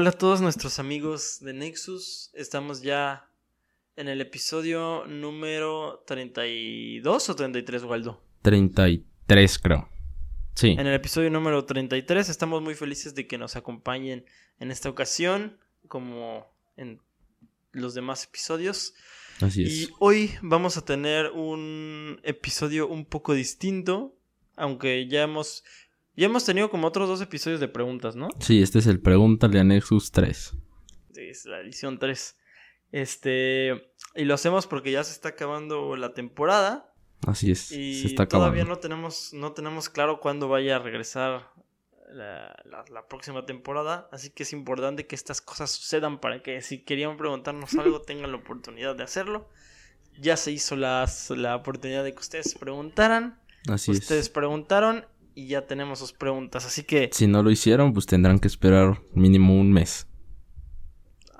Hola a todos nuestros amigos de Nexus. Estamos ya en el episodio número 32 o 33, Waldo. 33, creo. Sí. En el episodio número 33 estamos muy felices de que nos acompañen en esta ocasión, como en los demás episodios. Así Y es. hoy vamos a tener un episodio un poco distinto, aunque ya hemos ya hemos tenido como otros dos episodios de preguntas, ¿no? Sí, este es el Pregúntale a Nexus 3. Es la edición 3. Este, y lo hacemos porque ya se está acabando la temporada Así es. y se está todavía acabando. no tenemos no tenemos claro cuándo vaya a regresar la, la- la próxima temporada, así que es importante que estas cosas sucedan para que si querían preguntarnos algo tengan la oportunidad de hacerlo. Ya se hizo las- la oportunidad de que ustedes preguntaran, Así ustedes es. preguntaron y ya tenemos sus preguntas, así que Si no lo hicieron, pues tendrán que esperar mínimo un mes.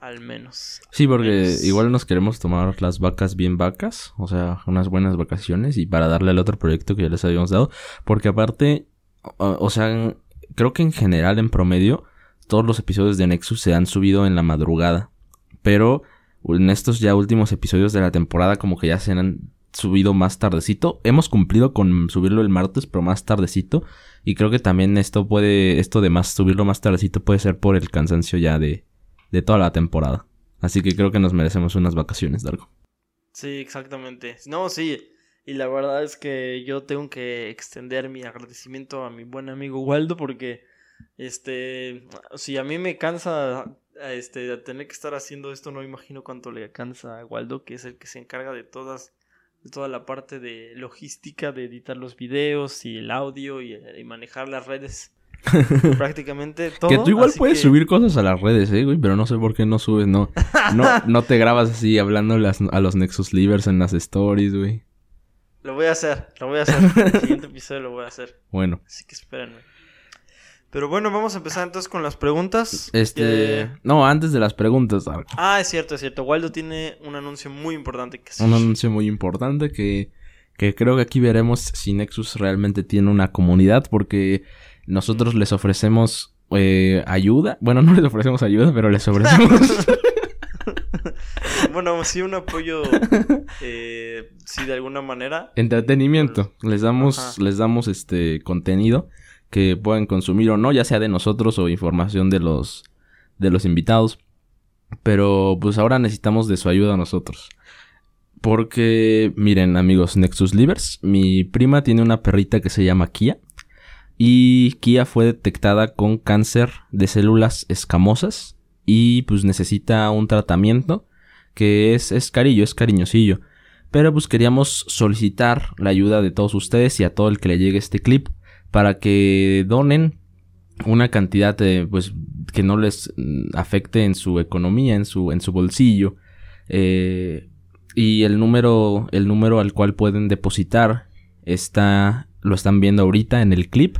al menos. Sí, porque Menos. igual nos queremos tomar las vacas bien vacas, o sea, unas buenas vacaciones y para darle al otro proyecto que ya les habíamos dado, porque aparte, o, o sea, creo que en general, en promedio, todos los episodios de Nexus se han subido en la madrugada, pero en estos ya últimos episodios de la temporada como que ya se han subido más tardecito. Hemos cumplido con subirlo el martes, pero más tardecito. Y creo que también esto puede, esto de más subirlo más tardecito puede ser por el cansancio ya de, de toda la temporada. Así que creo que nos merecemos unas vacaciones, Dargo. Sí, exactamente. No, sí. Y la verdad es que yo tengo que extender mi agradecimiento a mi buen amigo Waldo porque, este, si a mí me cansa, este, tener que estar haciendo esto, no imagino cuánto le cansa a Waldo, que es el que se encarga de todas, toda la parte de logística, de editar los videos y el audio y, y manejar las redes. Prácticamente todo. que tú igual así puedes que- subir cosas a las redes, eh, güey, pero no sé por qué no subes, no. No, no te grabas así hablando a los Nexus Livers en las stories, güey. Lo voy a hacer, lo voy a hacer. El siguiente episodio lo voy a hacer. Bueno, Así que espérenme. Pero bueno, vamos a empezar entonces con las preguntas. este... Eh, No, antes de las preguntas. Ah, es cierto, es cierto. Waldo tiene un anuncio muy importante que hacer. Un anuncio muy importante que, que creo que aquí veremos si Nexus realmente tiene una comunidad porque nosotros les ofrecemos eh, ayuda. Bueno, no les ofrecemos ayuda, pero les ofrecemos... bueno, sí, un apoyo. eh, sí, de alguna manera. entretenimiento. Les damos, Ajá. les damos este contenido que puedan consumir o no, ya sea de nosotros o información de los, de los invitados. Pero pues ahora necesitamos de su ayuda nosotros. Porque, miren amigos Nexus Livers, mi prima tiene una perrita que se llama Kia. Y Kia fue detectada con cáncer de células escamosas. Y pues necesita un tratamiento que es, es carillo, es cariñosillo. Pero pues queríamos solicitar la ayuda de todos ustedes y a todo el que le llegue este clip para que donen una cantidad de, pues que no les mm, afecte en su economía, en su, en su bolsillo. Eh, y el número, el número al cual pueden depositar está, lo están viendo ahorita en el clip.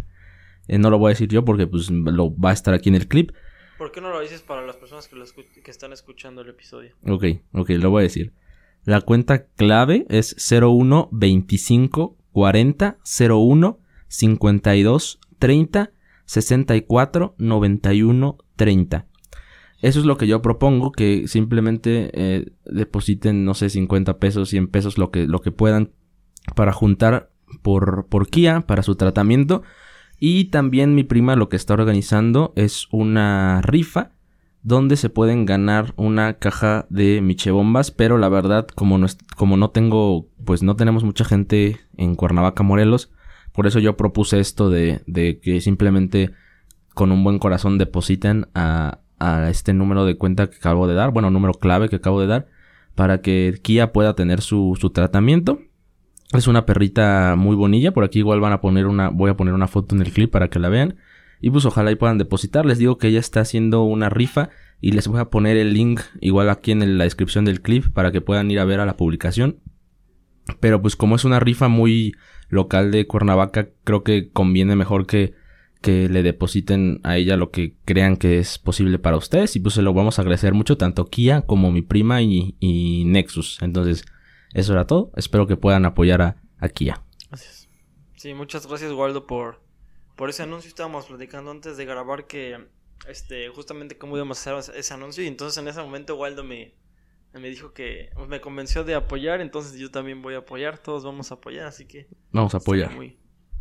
Eh, no lo voy a decir yo porque pues lo va a estar aquí en el clip. ¿Por qué no lo dices para las personas que, lo escu- que están escuchando el episodio? Ok, ok, lo voy a decir. La cuenta clave es 01 25 40 01 52 30 64 91 30. Eso es lo que yo propongo, que simplemente eh, depositen, no sé, 50 pesos, 100 pesos, lo que, lo que puedan para juntar por, por Kia, para su tratamiento. Y también mi prima lo que está organizando es una rifa donde se pueden ganar una caja de michebombas, pero la verdad, como no, como no tengo, pues no tenemos mucha gente en Cuernavaca, Morelos, por eso yo propuse esto de, que simplemente con un buen corazón depositen a, este número de cuenta que acabo de dar, bueno, número clave que acabo de dar, para que Kia pueda tener su, su tratamiento. Es una perrita muy bonilla, por aquí igual van a poner una, voy a poner una foto en el clip para que la vean. Y pues ojalá y puedan depositar. Les digo que ella está haciendo una rifa y les voy a poner el link igual aquí en la descripción del clip para que puedan ir a ver a la publicación. Pero pues como es una rifa muy local de Cuernavaca, creo que conviene mejor que, que le depositen a ella lo que crean que es posible para ustedes. Y pues se lo vamos a agradecer mucho tanto Kia como mi prima y, y Nexus. Entonces, eso era todo. Espero que puedan apoyar a, Kia. Gracias. Sí, muchas gracias, Waldo, por, por ese anuncio. Estábamos platicando antes de grabar que este, justamente cómo íbamos a hacer ese anuncio. Y entonces en ese momento Waldo me, me dijo que me convenció de apoyar. Entonces yo también voy a apoyar. Todos vamos a apoyar. Así que. Vamos a apoyar. Muy,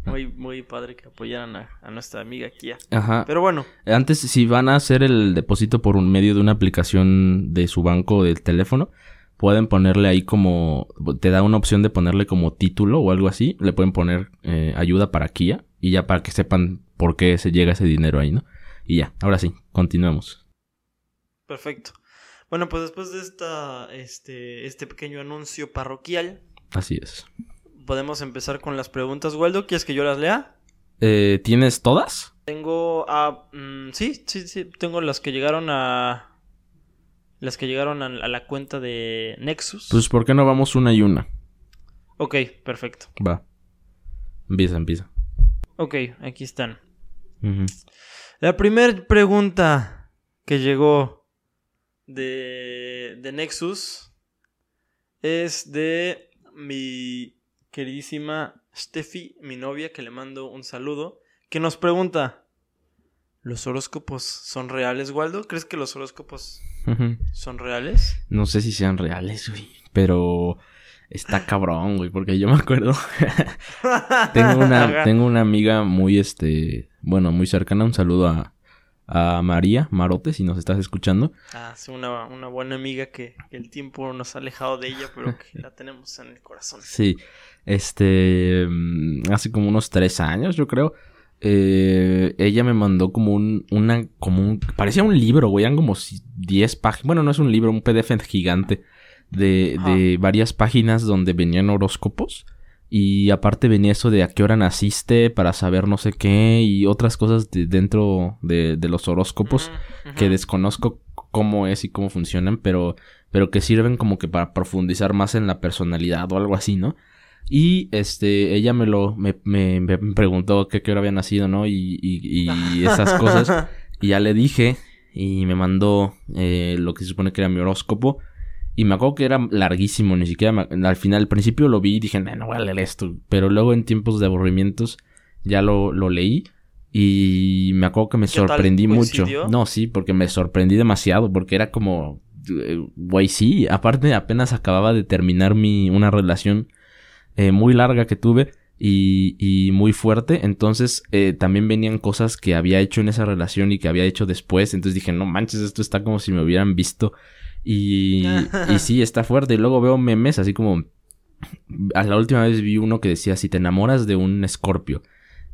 muy, muy padre que apoyaran a, a, nuestra amiga Kia. Ajá. Pero bueno. Antes, si van a hacer el depósito por un medio de una aplicación de su banco del teléfono, pueden ponerle ahí como. Te da una opción de ponerle como título o algo así. Le pueden poner eh, ayuda para Kia. Y ya para que sepan por qué se llega ese dinero ahí, ¿no? Y ya, ahora sí, continuemos. Perfecto. Bueno, pues después de esta, este, este pequeño anuncio parroquial. Así es. Podemos empezar con las preguntas, Waldo. ¿Quieres que yo las lea? Eh, ¿Tienes todas? Tengo a... Mm, sí, sí, sí. Tengo las que llegaron a... Las que llegaron a, a, la cuenta de Nexus. Pues, ¿por qué no vamos una y una? Ok, perfecto. Va. Empieza, empieza. Ok, aquí están. Uh -huh. La primera pregunta que llegó de, de Nexus es de mi queridísima Steffi, mi novia, que le mando un saludo, que nos pregunta, ¿los horóscopos son reales, Waldo? ¿Crees que los horóscopos uh -huh. son reales? No sé si sean reales, güey, pero está cabrón, güey, porque yo me acuerdo. tengo, una, tengo una amiga muy, este, bueno, muy cercana. Un saludo a, a María Marote, si nos estás escuchando. Ah, es una, una buena amiga que, que, el tiempo nos ha alejado de ella, pero que la tenemos en el corazón. Sí, este, hace como unos tres años, yo creo. Eh, ella me mandó como un, una, como un, parecía un libro, güey, eran como 10 páginas. Bueno, no es un libro, un PDF gigante de, de varias páginas donde venían horóscopos. Y aparte venía eso de a qué hora naciste para saber no sé qué y otras cosas de dentro de, de los horóscopos uh -huh. que desconozco cómo es y cómo funcionan, pero, pero que sirven como que para profundizar más en la personalidad o algo así, ¿no? Y este, ella me lo, me, me, me preguntó que qué hora había nacido, ¿no? Y, y, y esas cosas. y ya le dije y me mandó eh, lo que se supone que era mi horóscopo. Y me acuerdo que era larguísimo, ni siquiera me, al final, al principio lo vi y dije, no voy a leer esto. Pero luego en tiempos de aburrimientos ya lo, lo leí y me acuerdo que me sorprendí mucho. No, sí, porque me sorprendí demasiado, porque era como, güey, sí, aparte apenas acababa de terminar mi, una relación eh, muy larga que tuve y, y muy fuerte. Entonces eh, también venían cosas que había hecho en esa relación y que había hecho después. Entonces dije, no manches, esto está como si me hubieran visto y, y sí, está fuerte. Y luego veo memes así como... A la última vez vi uno que decía, si te enamoras de un escorpio.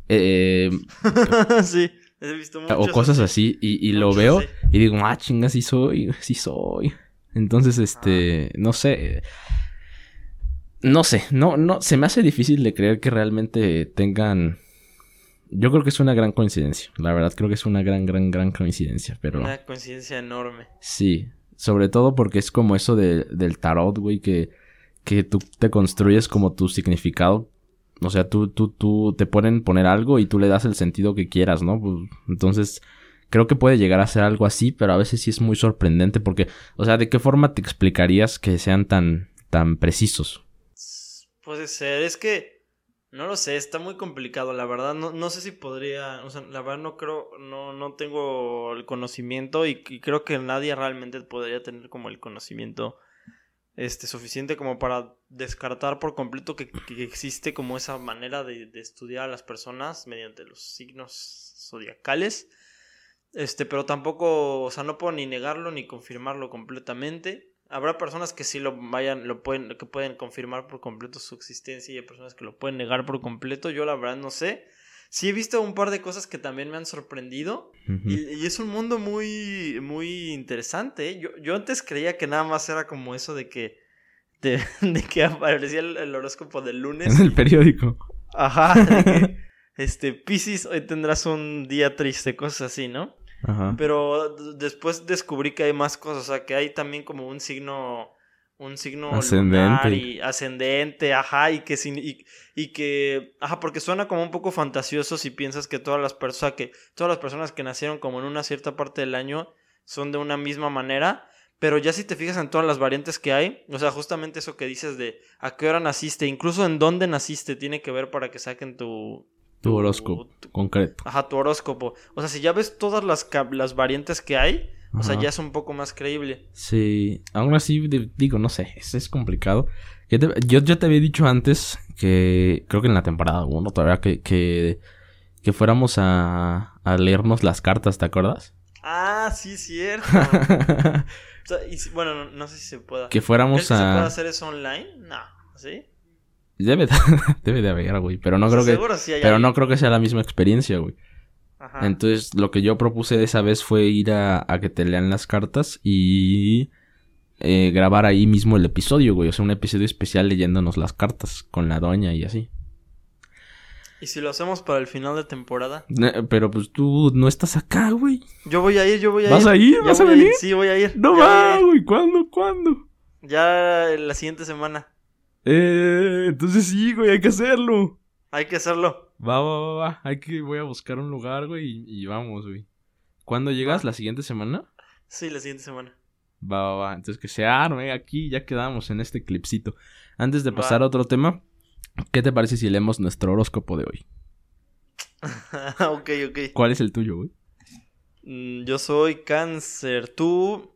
Eh, sí, he visto muchos O cosas así. Y, y lo veo sí. y digo, ah, chinga, sí soy, sí soy. Entonces, este, Ah. no sé. No sé, no, no, se me hace difícil de creer que realmente tengan... Yo creo que es una gran coincidencia. La verdad creo que es una gran, gran, gran coincidencia. Pero... Una coincidencia enorme. Sí, sobre todo porque es como eso de, del tarot, güey, que, que tú te construyes como tu significado. O sea, tú, tú, tú te ponen poner algo y tú le das el sentido que quieras, ¿no? Pues, entonces, creo que puede llegar a ser algo así, pero a veces sí es muy sorprendente porque, o sea, ¿de qué forma te explicarías que sean tan, tan precisos? Puede ser, es que no lo sé, está muy complicado, la verdad. No, no sé si podría, o sea, la verdad no creo, no, no tengo el conocimiento y, creo que nadie realmente podría tener como el conocimiento este suficiente como para descartar por completo que, que existe como esa manera de, de, estudiar a las personas mediante los signos zodiacales. Este, pero tampoco, o sea, no puedo ni negarlo ni confirmarlo completamente. Habrá personas que sí lo vayan, lo pueden, que pueden confirmar por completo su existencia y hay personas que lo pueden negar por completo. Yo la verdad no sé. Sí he visto un par de cosas que también me han sorprendido. Uh -huh. y, y, es un mundo muy, muy interesante. ¿eh? Yo, yo antes creía que nada más era como eso de que, de, de que aparecía el, el, horóscopo del lunes. En el periódico. Ajá. Que, este, Pisces, hoy tendrás un día triste, cosas así, ¿no? Ajá. Pero después descubrí que hay más cosas, o sea, que hay también como un signo un signo ascendente y ascendente, ajá, y que y, y, que ajá, porque suena como un poco fantasioso si piensas que todas las personas que todas las personas que nacieron como en una cierta parte del año son de una misma manera, pero ya si te fijas en todas las variantes que hay, o sea, justamente eso que dices de a qué hora naciste, incluso en dónde naciste tiene que ver para que saquen tu Tu horóscopo concreto. Ajá, tu horóscopo. O sea, si ya ves todas las, las variantes que hay, o sea, ya es un poco más creíble. Sí, aún así, digo, no sé, es, es complicado. yo, yo te había dicho antes que, creo que en la temporada 1 todavía, que, que, que fuéramos a, a leernos las cartas, ¿te acuerdas? Ah, sí, cierto. o sea, y, bueno, no, sé si se pueda. Que fuéramos a... ¿Se puede hacer eso online? No, ¿sí? Debe, debe de haber, güey. Pero no creo que. pero no creo que sea la misma experiencia, güey. Ajá. Entonces, lo que yo propuse esa vez fue ir a, a que te lean las cartas y eh, grabar ahí mismo el episodio, güey. O sea, un episodio especial leyéndonos las cartas con la doña y así. ¿Y si lo hacemos para el final de temporada? pero pues tú no estás acá, güey. Yo voy a ir, yo voy a ir. ¿Vas a ir? ¿Vas a venir? Sí, voy a ir. No va, güey. ¿Cuándo? ¿Cuándo? Ya la siguiente semana. Eh, entonces sí, güey, hay que hacerlo. Hay que hacerlo. Va, va, va, va. Hay que, voy a buscar un lugar, güey, y, vamos, güey. ¿Cuándo llegas? ¿La siguiente semana? Sí, la siguiente semana. Va, va, va. Entonces que se arme aquí, ya quedamos en este clipcito. Antes de pasar a otro tema, ¿qué te parece si leemos nuestro horóscopo de hoy? ok, ok. ¿Cuál es el tuyo, güey? Mm, yo soy cáncer. ¿Tú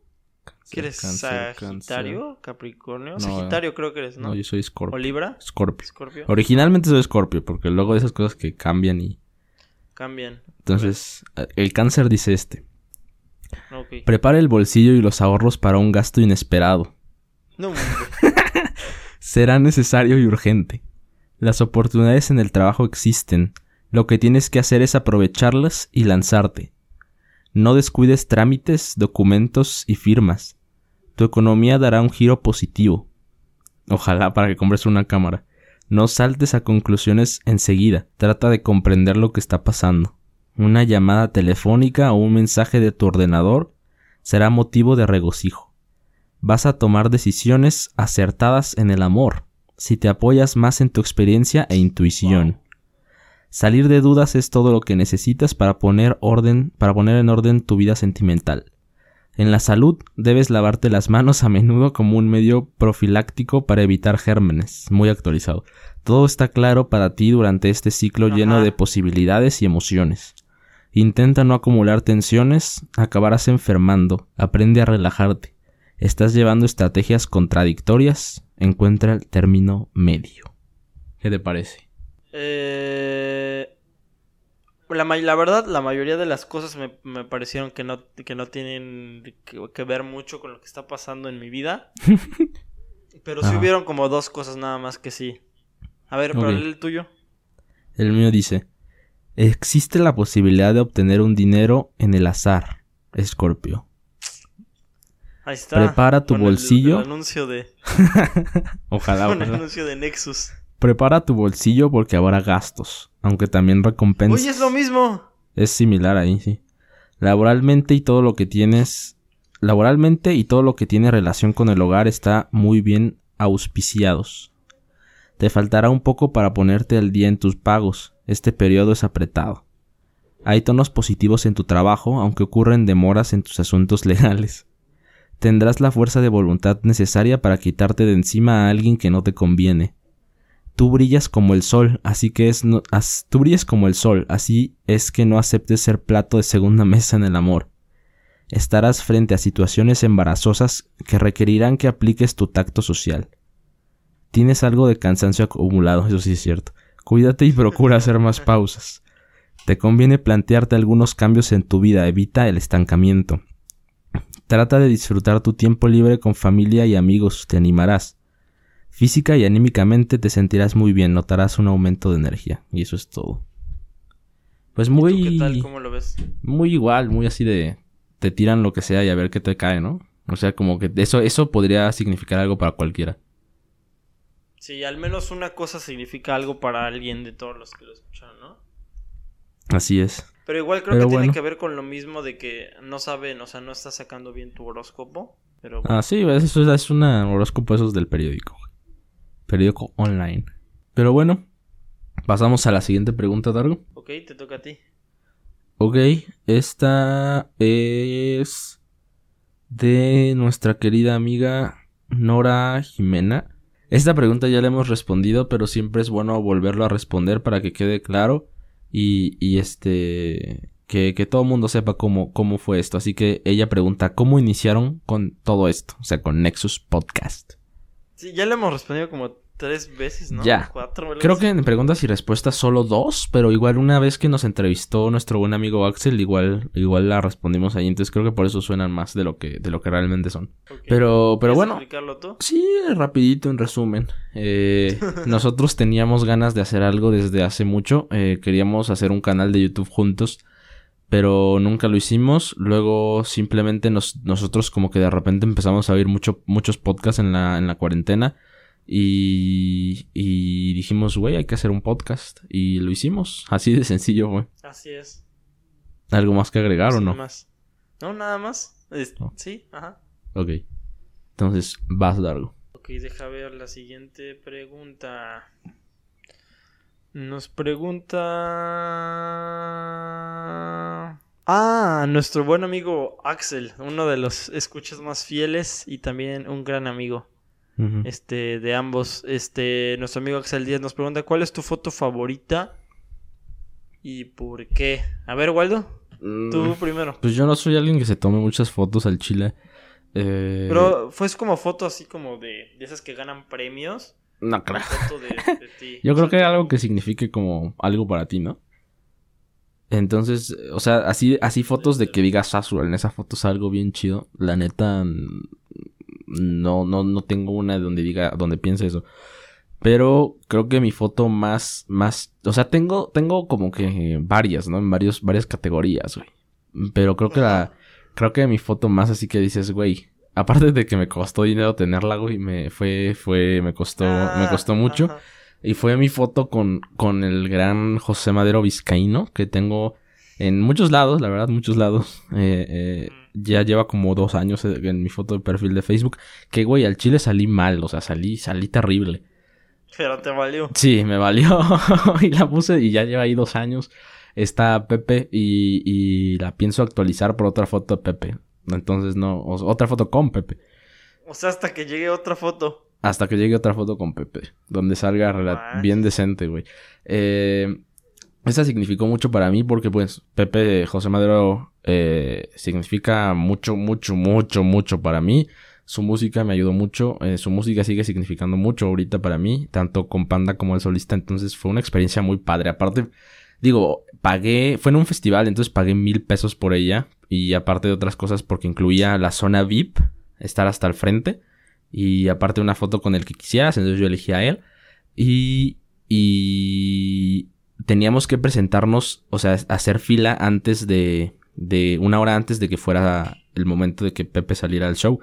¿Qué eres? ¿Sagitario? ¿Capricornio? Sagitario creo que eres, ¿no? No, yo soy Scorpio. ¿O Libra? Scorpio. Originalmente soy Scorpio, porque luego de esas cosas que cambian y... Cambian. Entonces, el cáncer dice este. Okay. Prepara el bolsillo y los ahorros para un gasto inesperado. No, Será necesario y urgente. Las oportunidades en el trabajo existen. Lo que tienes que hacer es aprovecharlas y lanzarte. No descuides trámites, documentos y firmas tu economía dará un giro positivo. Ojalá para que compres una cámara. No saltes a conclusiones enseguida. Trata de comprender lo que está pasando. Una llamada telefónica o un mensaje de tu ordenador será motivo de regocijo. Vas a tomar decisiones acertadas en el amor si te apoyas más en tu experiencia e intuición. Salir de dudas es todo lo que necesitas para poner orden, para poner en orden tu vida sentimental. En la salud debes lavarte las manos a menudo como un medio profiláctico para evitar gérmenes. Muy actualizado. Todo está claro para ti durante este ciclo lleno de posibilidades y emociones. Intenta no acumular tensiones, acabarás enfermando, aprende a relajarte. Estás llevando estrategias contradictorias, encuentra el término medio. ¿Qué te parece? Eh, la, la, verdad, la mayoría de las cosas me, parecieron que no, que no tienen que, ver mucho con lo que está pasando en mi vida. pero sí hubieron como dos cosas nada más que sí. A ver, okay. el tuyo. El mío dice: Existe la posibilidad de obtener un dinero en el azar, Escorpio. Ahí está. Prepara tu bolsillo. El, anuncio de. ojalá. Con el anuncio de Nexus. Prepara tu bolsillo porque habrá gastos, aunque también recompensas. Oye, es lo mismo. Es similar ahí, sí. Laboralmente y todo lo que tienes. Laboralmente y todo lo que tiene relación con el hogar está muy bien auspiciados. Te faltará un poco para ponerte al día en tus pagos. Este periodo es apretado. Hay tonos positivos en tu trabajo, aunque ocurren demoras en tus asuntos legales. Tendrás la fuerza de voluntad necesaria para quitarte de encima a alguien que no te conviene Tú brillas como el sol, así que es no, tú brillas como el sol, así es que no aceptes ser plato de segunda mesa en el amor. Estarás frente a situaciones embarazosas que requerirán que apliques tu tacto social. Tienes algo de cansancio acumulado, eso sí es cierto. Cuídate y procura hacer más pausas. Te conviene plantearte algunos cambios en tu vida, evita el estancamiento. Trata de disfrutar tu tiempo libre con familia y amigos, te animarás. Física y anímicamente te sentirás muy bien, notarás un aumento de energía. Y eso es todo. Pues muy. ¿Qué tal? ¿Cómo lo ves? Muy igual, muy así de. Te tiran lo que sea y a ver qué te cae, ¿no? O sea, como que eso, eso podría significar algo para cualquiera. Sí, al menos una cosa significa algo para alguien de todos los que lo escuchan, ¿no? Así es. Pero igual creo que tiene que ver con lo mismo de que no saben, o sea, no está sacando bien tu horóscopo. Pero Ah, sí, eso es un horóscopo esos del periódico periódico online. Pero bueno, pasamos a la siguiente pregunta, Dargo. Ok, te toca a ti. Ok, esta es de nuestra querida amiga Nora Jimena. Esta pregunta ya la hemos respondido, pero siempre es bueno volverlo a responder para que quede claro y, y este que, que todo el mundo sepa cómo, cómo fue esto. Así que ella pregunta, ¿cómo iniciaron con todo esto? O sea, con Nexus Podcast. Sí, ya le hemos respondido como tres veces, ¿no? Ya. Cuatro veces. Creo que en preguntas y respuestas solo dos, pero igual una vez que nos entrevistó nuestro buen amigo Axel, igual, igual la respondimos ahí. Entonces creo que por eso suenan más de lo que, de lo que realmente son. Pero, pero ¿Quieres bueno, explicarlo tú? Sí, rapidito en resumen. Eh, nosotros teníamos ganas de hacer algo desde hace mucho. Eh, queríamos hacer un canal de YouTube juntos, pero nunca lo hicimos. Luego simplemente nos, nosotros como que de repente empezamos a oír mucho, muchos podcasts en la, en la cuarentena. Y, y dijimos, güey, hay que hacer un podcast. Y lo hicimos. Así de sencillo, güey. Así es. ¿Algo más que agregar o no? más. No, nada más. Es- No. Sí, ajá. Ok. Entonces, vas largo. Ok, deja ver la siguiente pregunta. Nos pregunta... Ah, nuestro buen amigo Axel, uno de los escuchas más fieles y también un gran amigo. Este, de ambos. Este, nuestro amigo Axel Díaz nos pregunta, ¿cuál es tu foto favorita? ¿Y por qué? A ver, Waldo, tú Mm, primero. Pues yo no soy alguien que se tome muchas fotos al chile. Eh, Pero fue como foto así como de, de esas que ganan premios. No, de, de ti. Yo creo que algo que signifique como algo para ti, ¿no? Entonces, o sea, así, así fotos de que digas Sasual, en esa foto es algo bien chido. La neta, no, no, no tengo una donde diga, donde piense eso. Pero creo que mi foto más, más, o sea, tengo, tengo como que varias, ¿no? En varios, varias categorías, güey. Pero creo que la, creo que mi foto más así que dices, güey, aparte de que me costó dinero tenerla, güey, me fue, fue, me costó, me Ah, costó mucho. ajá. Y fue mi foto con, con el gran José Madero Vizcaíno, que tengo en muchos lados, la verdad, muchos lados. Eh, eh, ya lleva como dos años eh, en mi foto de perfil de Facebook. Que, güey, al chile salí mal, o sea, salí, salí terrible. Pero te valió. Sí, me valió. y la puse y ya lleva ahí dos años. Está Pepe y, y la pienso actualizar por otra foto de Pepe. Entonces, no, otra foto con Pepe. O sea, hasta que llegue otra foto. Hasta que llegue otra foto con Pepe. Donde salga bien decente, güey. Eh, esa significó mucho para mí porque, pues, Pepe José Madero eh, significa mucho, mucho, mucho, mucho para mí. Su música me ayudó mucho. eh, su música sigue significando mucho ahorita para mí. Tanto con Panda como el solista. Entonces fue una experiencia muy padre. Aparte, digo, pagué... Fue en un festival, entonces pagué mil pesos por ella. Y aparte de otras cosas porque incluía la zona VIP. Estar hasta el frente. Y aparte una foto con el que quisieras, entonces yo elegí a él. Y, y teníamos que presentarnos, o sea, hacer fila antes de, de una hora antes de que fuera el momento de que Pepe saliera al show.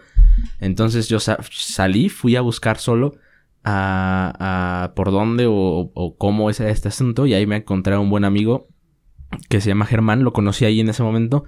Entonces yo sa- salí, fui a buscar solo a, a por dónde o, o cómo es este asunto y ahí me encontré a un buen amigo que se llama Germán, lo conocí ahí en ese momento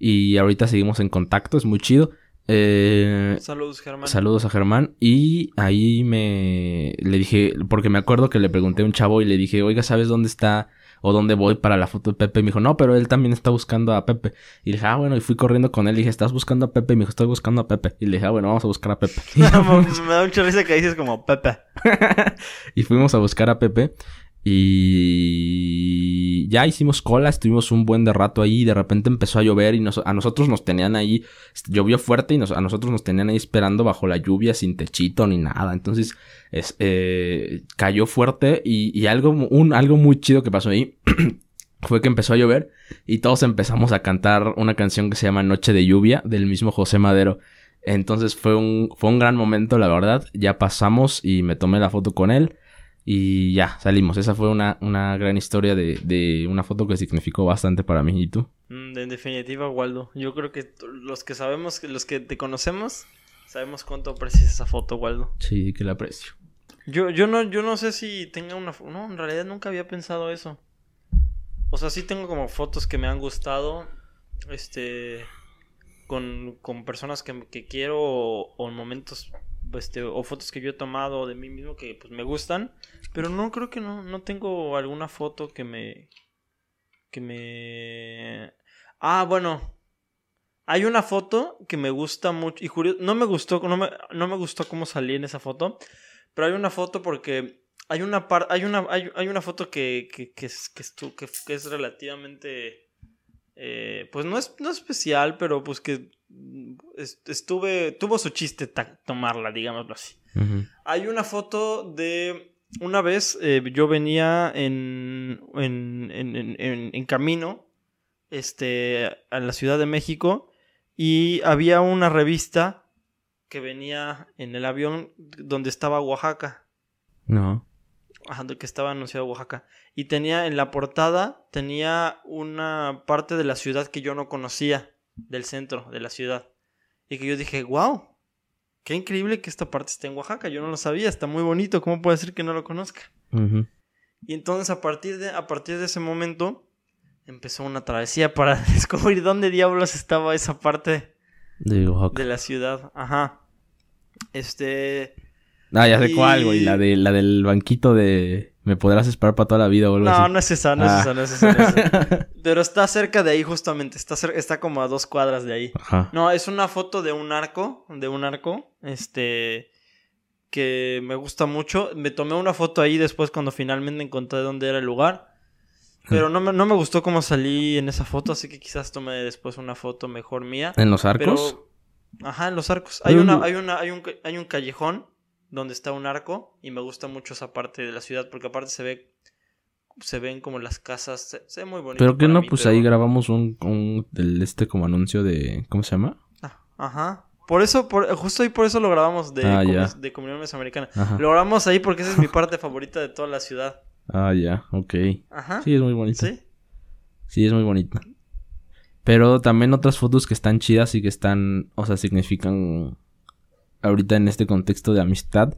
y ahorita seguimos en contacto, es muy chido. Eh, Saludos, Germán. Saludos a Germán. Y ahí me le dije, porque me acuerdo que le pregunté a un chavo y le dije, oiga, ¿sabes dónde está o dónde voy para la foto de Pepe? Y me dijo, no, pero él también está buscando a Pepe. Y le dije, ah, bueno, y fui corriendo con él y dije, ¿estás buscando a Pepe? Y me dijo, estoy buscando a Pepe. Y le dije, ah, bueno, vamos a buscar a Pepe. Me da mucha risa que dices como Pepe. y fuimos a buscar a Pepe. Y ya hicimos cola, estuvimos un buen de rato ahí y de repente empezó a llover y nos- a nosotros nos tenían ahí, este, llovió fuerte y nos- a nosotros nos tenían ahí esperando bajo la lluvia sin techito ni nada. Entonces es, eh, cayó fuerte y, y algo, un, algo muy chido que pasó ahí fue que empezó a llover y todos empezamos a cantar una canción que se llama Noche de Lluvia del mismo José Madero. Entonces fue un, fue un gran momento, la verdad. Ya pasamos y me tomé la foto con él. Y ya, salimos. Esa fue una, una gran historia de, de una foto que significó bastante para mí. ¿Y tú? Mm, En definitiva, Waldo. Yo creo que los que sabemos, los que te conocemos, sabemos cuánto aprecias esa foto, Waldo. Sí, que la aprecio. Yo, yo no, yo no sé si tenga una fo- No, en realidad nunca había pensado eso. O sea, sí tengo como fotos que me han gustado. Este. Con, con personas que, que quiero. O, o en momentos. Este, o fotos que yo he tomado de mí mismo que pues me gustan. Pero no creo que no, no tengo alguna foto que me. Que me. Ah, bueno. Hay una foto que me gusta mucho. Y curio- no me gustó. No me, no me gustó cómo salí en esa foto. Pero hay una foto porque hay una par hay una hay, hay una foto que, que, es, que, es, es relativamente eh, pues no es no especial pero pues que es- estuve tuvo su chiste tomarla digámoslo así. Hay una foto de una vez eh, yo venía en, en, en, en- camino este, a la Ciudad de México y había una revista que venía en el avión donde estaba Oaxaca, No. ajá, que estaba anunciado Oaxaca. Y tenía en la portada tenía una parte de la ciudad que yo no conocía del centro de la ciudad y que yo dije wow Qué increíble que esta parte esté en Oaxaca. Yo no lo sabía. Está muy bonito. ¿Cómo puede ser que no lo conozca? Y entonces a partir de, a partir de ese momento empezó una travesía para descubrir dónde diablos estaba esa parte De Oaxaca. de la ciudad. Ajá. Este... Ah, ya sé y- cuál, güey. La, de, la del banquito de... Me podrás esperar para toda la vida o algo No, así. no es esa, no es Ah. esa, no es esa, no es esa. Pero está cerca de ahí justamente. Está, está como a dos cuadras de ahí. Ajá. No, es una foto de un arco, de un arco, este, que me gusta mucho. Me tomé una foto ahí después cuando finalmente encontré dónde era el lugar. Pero no me, no me gustó cómo salí en esa foto, así que quizás tome después una foto mejor mía. ¿En los arcos? Pero, ajá, en los arcos. Hay una, hay una, hay un, hay un callejón donde está un arco y me gusta mucho esa parte de la ciudad porque aparte se ve, se ven como las casas, se, se ve muy bonito. Pero que no, mí, pues pero- ahí grabamos un, un del este como anuncio de... ¿Cómo se llama? Ah, Ajá. Por eso, por, justo ahí por eso lo grabamos de, Ah, de Comunidad Mesoamericana. Ajá. Lo grabamos ahí porque esa es mi parte favorita de toda la ciudad. Ah, ya, ok. Ajá. Sí, es muy bonito. ¿Sí? Sí, es muy bonita. Pero también otras fotos que están chidas y que están, o sea, significan ahorita en este contexto de amistad.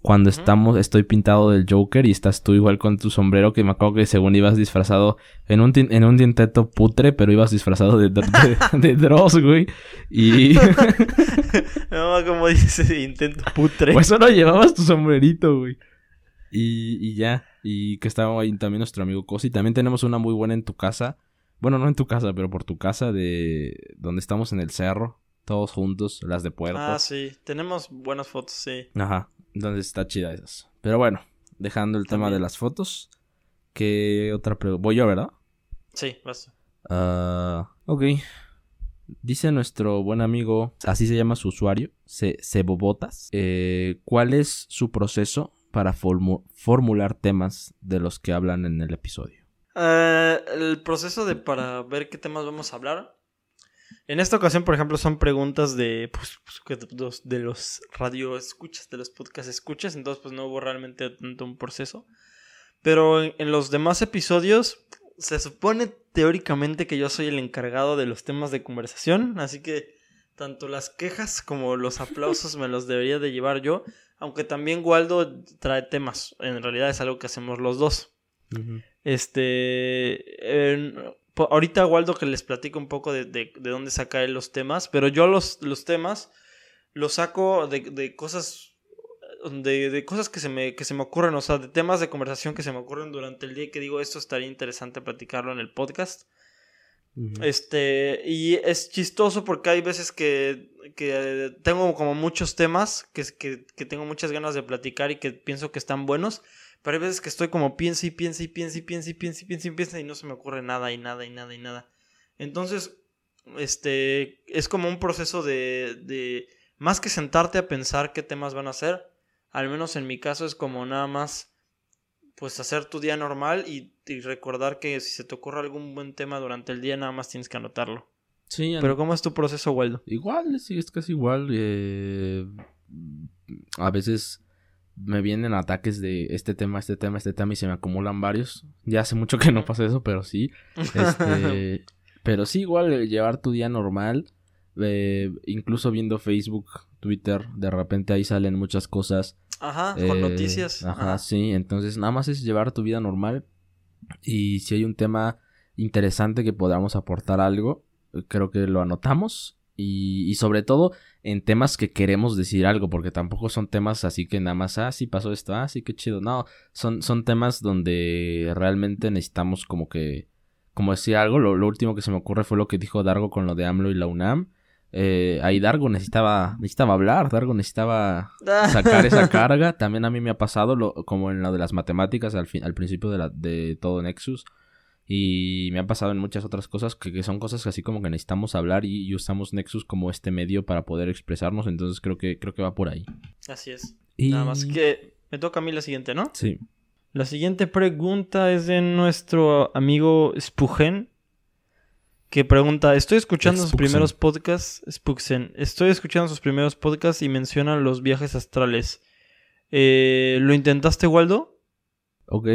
Cuando estamos, estoy pintado del Joker y estás tú igual con tu sombrero, que me acuerdo que según ibas disfrazado en un, en un dienteto putre, pero ibas disfrazado de, de, de Dross, güey. Y no, como dice, intento putre. pues solo llevabas tu sombrerito, güey. Y, y ya, y que estaba ahí también nuestro amigo Cosi. También tenemos una muy buena en tu casa. Bueno, no en tu casa, pero por tu casa de donde estamos en el cerro, todos juntos, las de puerto. ah, sí. Tenemos buenas fotos, sí. Ajá, entonces está chida esas. Pero bueno, dejando el tema de las fotos, ¿qué otra pregunta? Voy yo, ¿verdad? Sí, vas. Ah, ok. Dice nuestro buen amigo, así se llama su usuario, Ce- Cebobotas. eh, ¿Cuál es su proceso para formu- formular temas de los que hablan en el episodio? Eh, el proceso de para ver qué temas vamos a hablar. En esta ocasión, por ejemplo, son preguntas de, pues, pues, de los, de los radio escuchas, de los podcast escuchas, entonces pues no hubo realmente tanto un proceso. Pero en, en los demás episodios se supone teóricamente que yo soy el encargado de los temas de conversación, así que tanto las quejas como los aplausos me los debería de llevar yo, aunque también Waldo trae temas, en realidad es algo que hacemos los dos. Este. Ahorita Waldo que les platico un poco de, de- de dónde saca él los temas. Pero yo los, los temas los saco de, de cosas. De, de cosas que se, me, que se me ocurren. O sea, de temas de conversación que se me ocurren durante el día. Y que digo, esto estaría interesante platicarlo en el podcast. Este, y es chistoso porque hay veces que, que tengo como muchos temas que, que, que tengo muchas ganas de platicar y que pienso que están buenos, pero hay veces que estoy como piensa y piensa y piensa y piensa y piensa y piensa y piensa y no se me ocurre nada y nada y nada y nada. Entonces, este, es como un proceso de, de, más que sentarte a pensar qué temas van a ser, al menos en mi caso es como nada más pues hacer tu día normal y, y recordar que si se te ocurre algún buen tema durante el día nada más tienes que anotarlo. Sí, Pero ¿cómo es tu proceso, Waldo? Igual, sí, es casi igual. eh, a veces me vienen ataques de este tema, este tema, este tema y se me acumulan varios. Ya hace mucho que no pasa eso, pero sí. Este, pero sí, igual llevar tu día normal. eh, incluso viendo Facebook, Twitter, de repente ahí salen muchas cosas. Ajá, con eh, noticias. Ajá, Ajá. sí. Entonces nada más es llevar tu vida normal. Y si hay un tema interesante que podamos aportar algo, creo que lo anotamos. Y, y sobre todo en temas que queremos decir algo, porque tampoco son temas así que nada más, ah, sí pasó esto, ah, sí, qué chido. No, son, son temas donde realmente necesitamos como que, como decir algo. Lo, lo último que se me ocurre fue lo que dijo Dargo con lo de AMLO y la UNAM. eh, ahí Dargo necesitaba, necesitaba hablar, Dargo necesitaba sacar esa carga. También a mí me ha pasado, lo, como en lo de las matemáticas al, fin, al principio de, la, de todo Nexus. Y me ha pasado en muchas otras cosas que, son cosas que así como que necesitamos hablar y, usamos Nexus como este medio para poder expresarnos. Entonces creo que, creo que va por ahí. Así es. Y... Nada más que me toca a mí la siguiente, ¿no? Sí. La siguiente pregunta es de nuestro amigo Spugen que pregunta, estoy escuchando sus primeros podcasts, Spuxen, estoy escuchando sus primeros podcasts y mencionan los viajes astrales. Eh, ¿Lo intentaste, Waldo? Ok.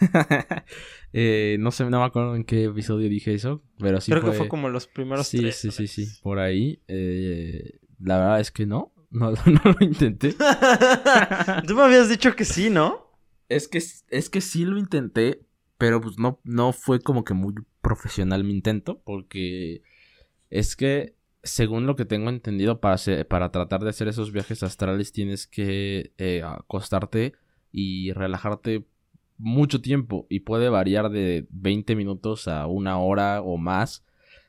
eh, no sé, no me acuerdo en qué episodio dije eso, pero sí Creo que fue como los primeros Sí, sí, sí, sí, por ahí. Eh, la verdad es que no, no, no lo intenté. Tú me habías dicho que sí, ¿no? Es que, es que sí lo intenté, pero pues no, no fue como que muy profesional mi intento, porque es que, según lo que tengo entendido, para, para tratar de hacer esos viajes astrales tienes que eh, acostarte y relajarte mucho tiempo y puede variar de 20 minutos a una hora o más.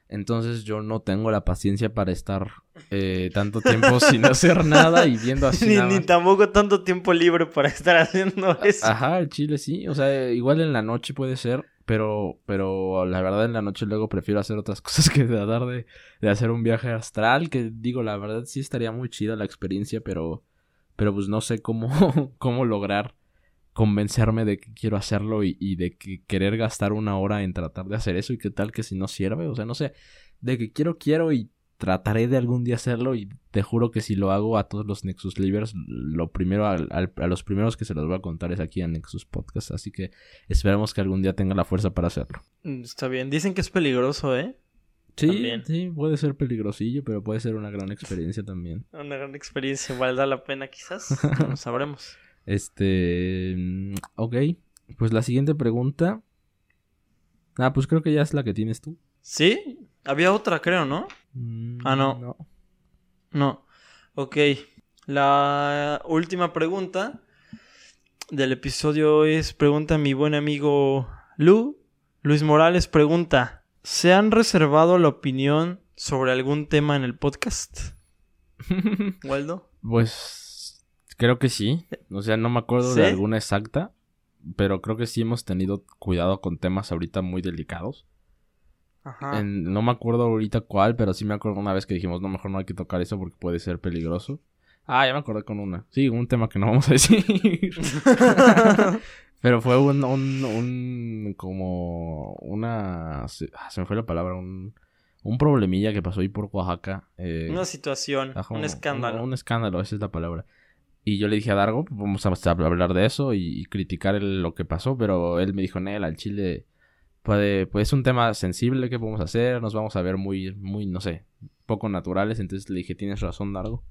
Entonces yo no tengo la paciencia para estar eh, tanto tiempo sin hacer nada y viendo así. ni, ni, tampoco tanto tiempo libre para estar haciendo eso. Ajá, el chile sí. O sea, igual en la noche puede ser. Pero, pero la verdad en la noche luego prefiero hacer otras cosas que tratar de, de hacer un viaje astral. Que digo, la verdad sí estaría muy chida la experiencia, pero, pero pues no sé cómo, cómo lograr convencerme de que quiero hacerlo y, y, de que querer gastar una hora en tratar de hacer eso y qué tal que si no sirve. O sea, no sé, de que quiero, quiero y trataré de algún día hacerlo y te juro que si lo hago a todos los Nexus Livers, lo primero a, los primeros que se los voy a contar es aquí en Nexus Podcast, así que esperemos que algún día tenga la fuerza para hacerlo. Mm, está bien, dicen que es peligroso, ¿eh? Sí, sí, puede ser peligrosillo, pero puede ser una gran experiencia también. Una gran experiencia, valdrá la pena quizás, no sabremos. Este, mm, ok, pues la siguiente pregunta. Ah, pues creo que ya es la que tienes tú. ¿Sí? Había otra, creo, ¿no? Mm, ah, no. no. No. Ok. La última pregunta del episodio es pregunta a mi buen amigo Lu. Luis Morales pregunta, ¿se han reservado la opinión sobre algún tema en el podcast? Waldo. Pues creo que sí. O sea, no me acuerdo de alguna exacta, pero creo que sí hemos tenido cuidado con temas ahorita muy delicados no me acuerdo ahorita cuál, pero sí me acuerdo una vez que dijimos, no, mejor no hay que tocar eso porque puede ser peligroso. Ah, ya me acordé con una. Sí, un tema que no vamos a decir. pero fue un, un, un, como una, se, ah, me fue la palabra, un, un problemilla que pasó ahí por Oaxaca. Eh, una situación, un escándalo. Un, escándalo, esa es la palabra. Y yo le dije a Dargo, vamos a hablar de eso y, criticar lo que pasó, pero él me dijo, Nel, al chile puede, pues es un tema sensible que podemos hacer, nos vamos a ver muy, muy, no sé, poco naturales, entonces le dije, tienes razón, Dargo,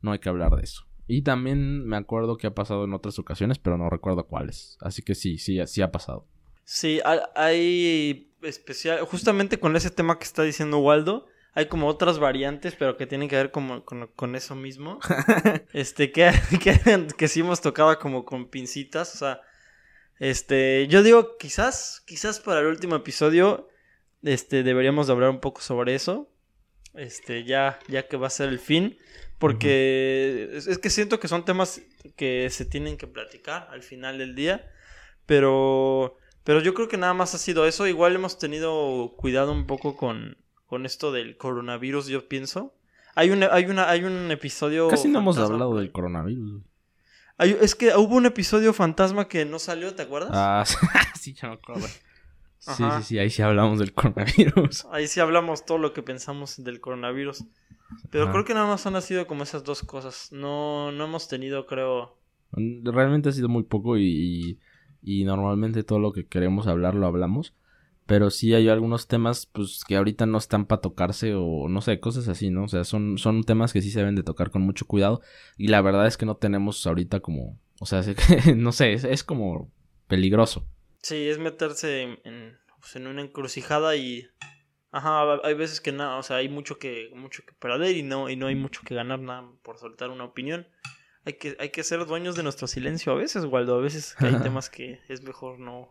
no hay que hablar de eso. Y también me acuerdo que ha pasado en otras ocasiones, pero no recuerdo cuáles. Así que sí, sí, sí ha pasado. Sí, hay especial, justamente con ese tema que está diciendo Waldo, hay como otras variantes, pero que tienen que ver como con, eso mismo. este, que, que, que sí hemos tocado como con pincitas, o sea, este, yo digo, quizás, quizás para el último episodio, este, deberíamos hablar un poco sobre eso. Este, ya, ya que va a ser el fin. Porque es, que siento que son temas que se tienen que platicar al final del día. Pero, pero yo creo que nada más ha sido eso. Igual hemos tenido cuidado un poco con, con esto del coronavirus, yo pienso. Hay un, hay una, hay un episodio. Casi no hemos hablado del coronavirus es que hubo un episodio fantasma que no salió, ¿te acuerdas? Ah, sí, ya me acuerdo. Sí, sí, sí, ahí sí hablamos del coronavirus. Ahí sí hablamos todo lo que pensamos del coronavirus. Pero creo que nada más han sido como esas dos cosas. No, no hemos tenido, creo. Realmente ha sido muy poco y, y normalmente todo lo que queremos hablar lo hablamos. Pero sí hay algunos temas pues que ahorita no están para tocarse o no sé, cosas así, ¿no? O sea, son, son temas que sí se deben de tocar con mucho cuidado y la verdad es que no tenemos ahorita como, o sea, no sé, es, como peligroso. Sí, es meterse en, pues, en, una encrucijada y... Ajá, hay veces que nada, o sea, hay mucho que, mucho que perder y no, y no hay mucho que ganar nada por soltar una opinión. Hay que, hay que ser dueños de nuestro silencio a veces, Waldo. A veces hay temas que es mejor no,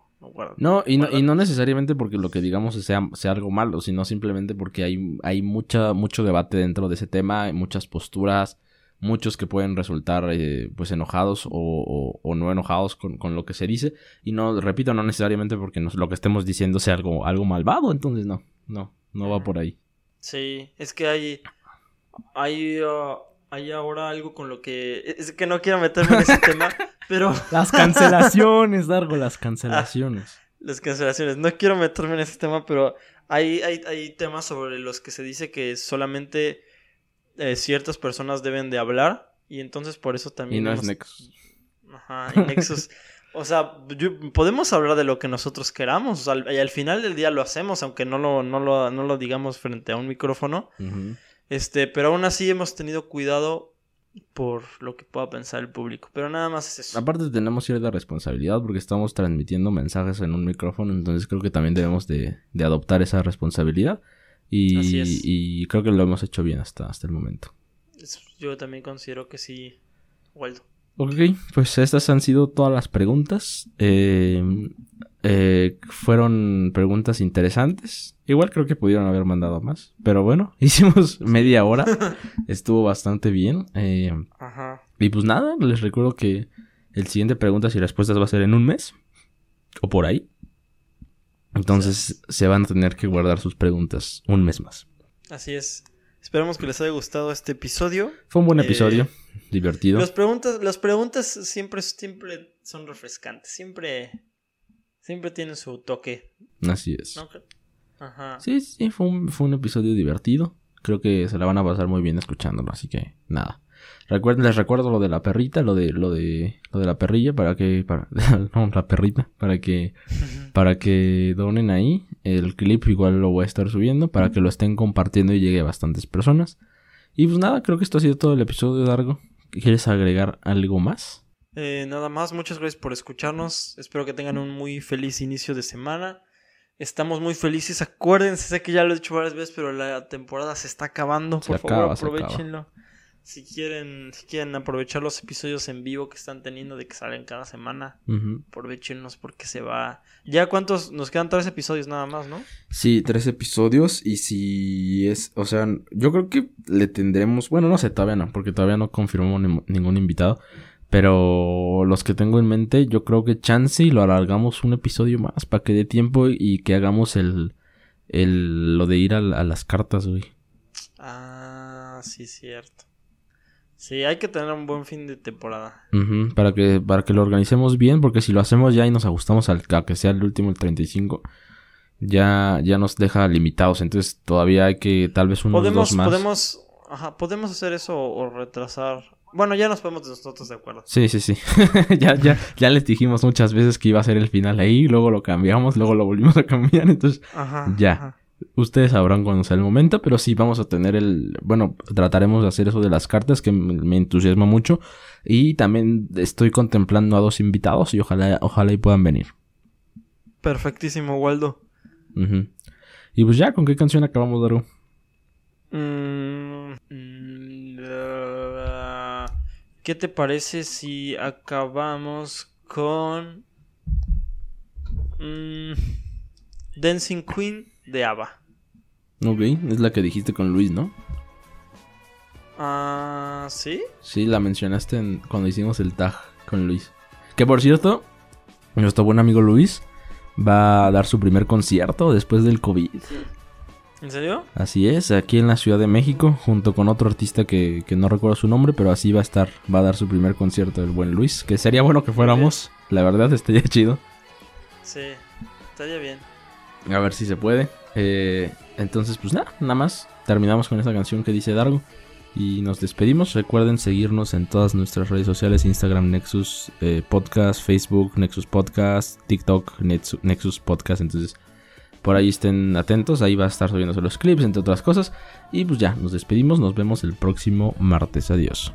No, y no, y no necesariamente porque lo que digamos sea, sea algo malo, sino simplemente porque hay, hay mucha, mucho debate dentro de ese tema, hay muchas posturas, muchos que pueden resultar eh, pues enojados o, o, no enojados con, con, lo que se dice. Y no, repito, no necesariamente porque lo que estemos diciendo sea algo, algo malvado, entonces no, no, no va por ahí. Sí, es que hay, hay, uh, hay ahora algo con lo que... Es que no quiero meterme en ese tema, pero... Las cancelaciones, Dargo, las cancelaciones. las cancelaciones. No quiero meterme en ese tema, pero hay, hay, hay temas sobre los que se dice que solamente eh, ciertas personas deben de hablar y entonces por eso también... Y no es Nexus. Ajá, y Nexus... o sea, podemos hablar de lo que nosotros queramos y al final del día lo hacemos, aunque no lo, no lo, no lo digamos frente a un micrófono. Este, pero aún así hemos tenido cuidado por lo que pueda pensar el público. Pero nada más es eso. Aparte tenemos cierta responsabilidad porque estamos transmitiendo mensajes en un micrófono, entonces creo que también debemos de, de adoptar esa responsabilidad. Y, creo que lo hemos hecho bien hasta, hasta el momento. Yo también considero que sí, Waldo. Ok, pues estas han sido todas las preguntas. Eh, eh, fueron preguntas interesantes. Igual creo que pudieron haber mandado más. Pero bueno, hicimos media hora. Estuvo bastante bien. Eh, Ajá. Y pues nada, les recuerdo que el siguiente preguntas y respuestas va a ser en un mes. O por ahí. Entonces se van a tener que guardar sus preguntas un mes más. Así es. Esperamos que les haya gustado este episodio. Fue un buen episodio, eh, divertido. Las preguntas, las preguntas siempre, siempre son refrescantes, siempre, siempre tienen su toque. Así es. Ajá. Sí, sí, fue un, fue un episodio divertido. Creo que se la van a pasar muy bien escuchándolo, así que nada. Recuerden, les recuerdo lo de la perrita, lo de, lo de, lo de la perrilla, para que, para, no, la perrita, para que, para que donen ahí. El clip igual lo voy a estar subiendo para que lo estén compartiendo y llegue a bastantes personas. Y pues nada, creo que esto ha sido todo el episodio largo. ¿Quieres agregar algo más? Eh, nada más, muchas gracias por escucharnos. Espero que tengan un muy feliz inicio de semana. Estamos muy felices. Acuérdense, sé que ya lo he dicho varias veces, pero la temporada se está acabando. Por favor, aprovechenlo si quieren, si quieren aprovechar los episodios en vivo que están teniendo de que salen cada semana, aprovechenlos porque se va. ¿Ya cuántos? Nos quedan tres episodios nada más, ¿no? Sí, tres episodios. Y si es, o sea, yo creo que le tendremos, bueno, no sé, todavía no, porque todavía no confirmó ningún invitado. Pero los que tengo en mente, yo creo que chance y lo alargamos un episodio más para que dé tiempo y que hagamos el, el lo de ir a, a las cartas, güey. Ah, sí, cierto. Sí, hay que tener un buen fin de temporada. para, que, para que lo organicemos bien, porque si lo hacemos ya y nos ajustamos al, a que sea el último, el 35, ya, ya nos deja limitados. Entonces todavía hay que tal vez unos podemos, dos más. Podemos, ajá, podemos hacer eso o retrasar. Bueno, ya nos ponemos nosotros de acuerdo. Sí, sí, sí. ya, ya, ya les dijimos muchas veces que iba a ser el final ahí, luego lo cambiamos, luego lo volvimos a cambiar, entonces ajá, ya. Ustedes sabrán cuando sea el momento, pero sí vamos a tener el... Bueno, trataremos de hacer eso de las cartas que me entusiasma mucho. Y también estoy contemplando a dos invitados y ojalá, ojalá y puedan venir. Perfectísimo, Waldo. Y pues ya, ¿con qué canción acabamos, Daru? Mm, mm, uh, ¿Qué te parece si acabamos con... Mm, Dancing Queen de Ava. Ok, es la que dijiste con Luis, ¿no? Ah, ¿sí? Sí, la mencionaste cuando hicimos el tag con Luis. Que por cierto, nuestro buen amigo Luis va a dar su primer concierto después del COVID. ¿En serio? Así es, aquí en la Ciudad de México, junto con otro artista que, que no recuerdo su nombre, pero así va a estar, va a dar su primer concierto el buen Luis. Que sería bueno que fuéramos, la verdad, estaría chido. Sí, estaría bien. A ver si se puede. Eh, entonces, pues nada, nada más. Terminamos con esta canción que dice Dargo. Y nos despedimos. Recuerden seguirnos en todas nuestras redes sociales: Instagram, Nexus eh, Podcast, Facebook, Nexus Podcast, TikTok, Nexus Podcast. Entonces, por ahí estén atentos. Ahí va a estar subiéndose los clips, entre otras cosas. Y pues ya, nos despedimos. Nos vemos el próximo martes. Adiós.